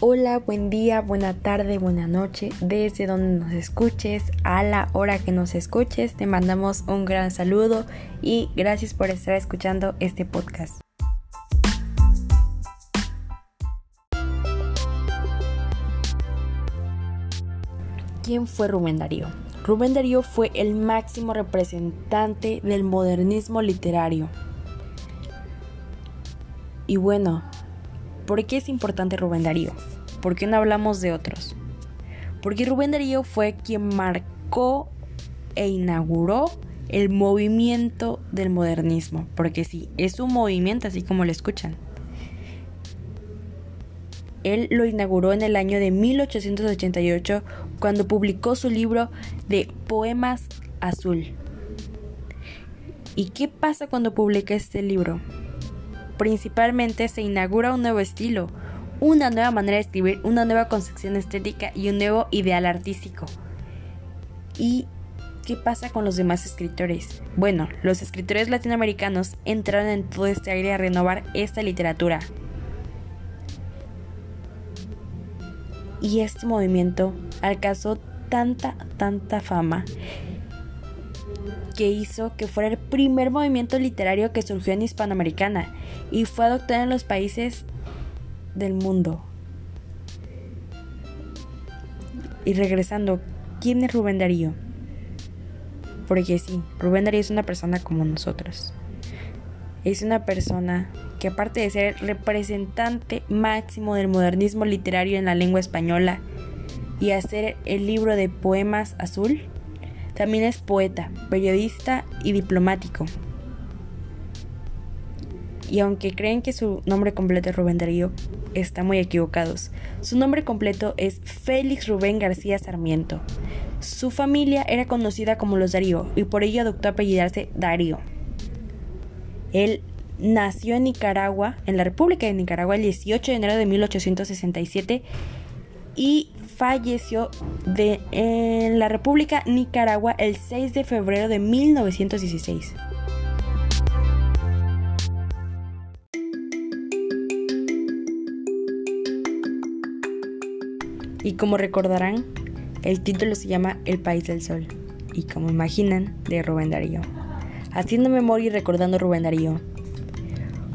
Hola, buen día, buena tarde, buena noche, desde donde nos escuches, a la hora que nos escuches, te mandamos un gran saludo y gracias por estar escuchando este podcast. ¿Quién fue Rubén Darío? Rubén Darío fue el máximo representante del modernismo literario. Y bueno, ¿Por qué es importante Rubén Darío? ¿Por qué no hablamos de otros? Porque Rubén Darío fue quien marcó e inauguró el movimiento del modernismo. Porque sí, es un movimiento así como lo escuchan. Él lo inauguró en el año de 1888 cuando publicó su libro de Poemas Azul. ¿Y qué pasa cuando publica este libro? Principalmente se inaugura un nuevo estilo, una nueva manera de escribir, una nueva concepción estética y un nuevo ideal artístico. ¿Y qué pasa con los demás escritores? Bueno, los escritores latinoamericanos entraron en todo este aire a renovar esta literatura. Y este movimiento alcanzó tanta, tanta fama que hizo que fuera el primer movimiento literario que surgió en Hispanoamericana y fue adoptado en los países del mundo. Y regresando, ¿quién es Rubén Darío? Porque sí, Rubén Darío es una persona como nosotros. Es una persona que aparte de ser representante máximo del modernismo literario en la lengua española y hacer el libro de poemas azul, también es poeta, periodista y diplomático. Y aunque creen que su nombre completo es Rubén Darío, están muy equivocados. Su nombre completo es Félix Rubén García Sarmiento. Su familia era conocida como los Darío y por ello adoptó apellidarse Darío. Él nació en Nicaragua, en la República de Nicaragua, el 18 de enero de 1867 y falleció de, en la República Nicaragua el 6 de febrero de 1916. Y como recordarán, el título se llama El País del Sol, y como imaginan, de Rubén Darío. Haciendo memoria y recordando Rubén Darío,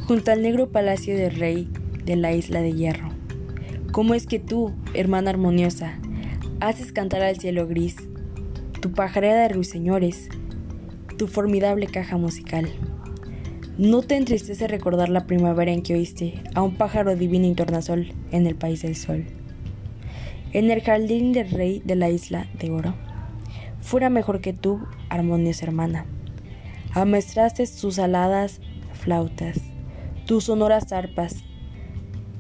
junto al negro palacio del rey de la isla de Hierro, ¿Cómo es que tú, hermana armoniosa, haces cantar al cielo gris, tu pajarera de ruiseñores, tu formidable caja musical? ¿No te entristece recordar la primavera en que oíste a un pájaro divino y tornasol en el país del sol? En el jardín del rey de la isla de oro. Fuera mejor que tú, armoniosa hermana. Amestraste sus aladas flautas, tus sonoras arpas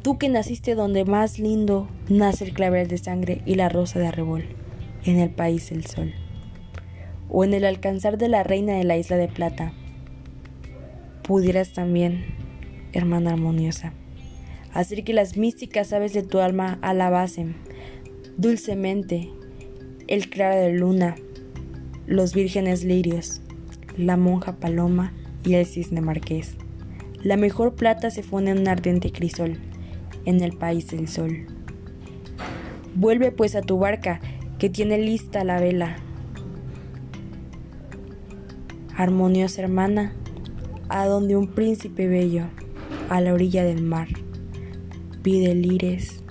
Tú que naciste donde más lindo nace el clavel de sangre y la rosa de arrebol, en el país del sol, o en el alcanzar de la reina de la isla de plata, pudieras también, hermana armoniosa, hacer que las místicas aves de tu alma alabasen dulcemente el claro de luna, los vírgenes lirios, la monja paloma y el cisne marqués. La mejor plata se funde en un ardiente crisol en el país del sol. Vuelve pues a tu barca, que tiene lista la vela. Armoniosa hermana, a donde un príncipe bello, a la orilla del mar, pide lires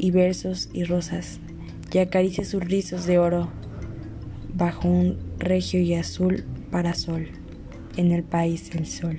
y versos y rosas, y acaricia sus rizos de oro bajo un regio y azul parasol en el país del sol.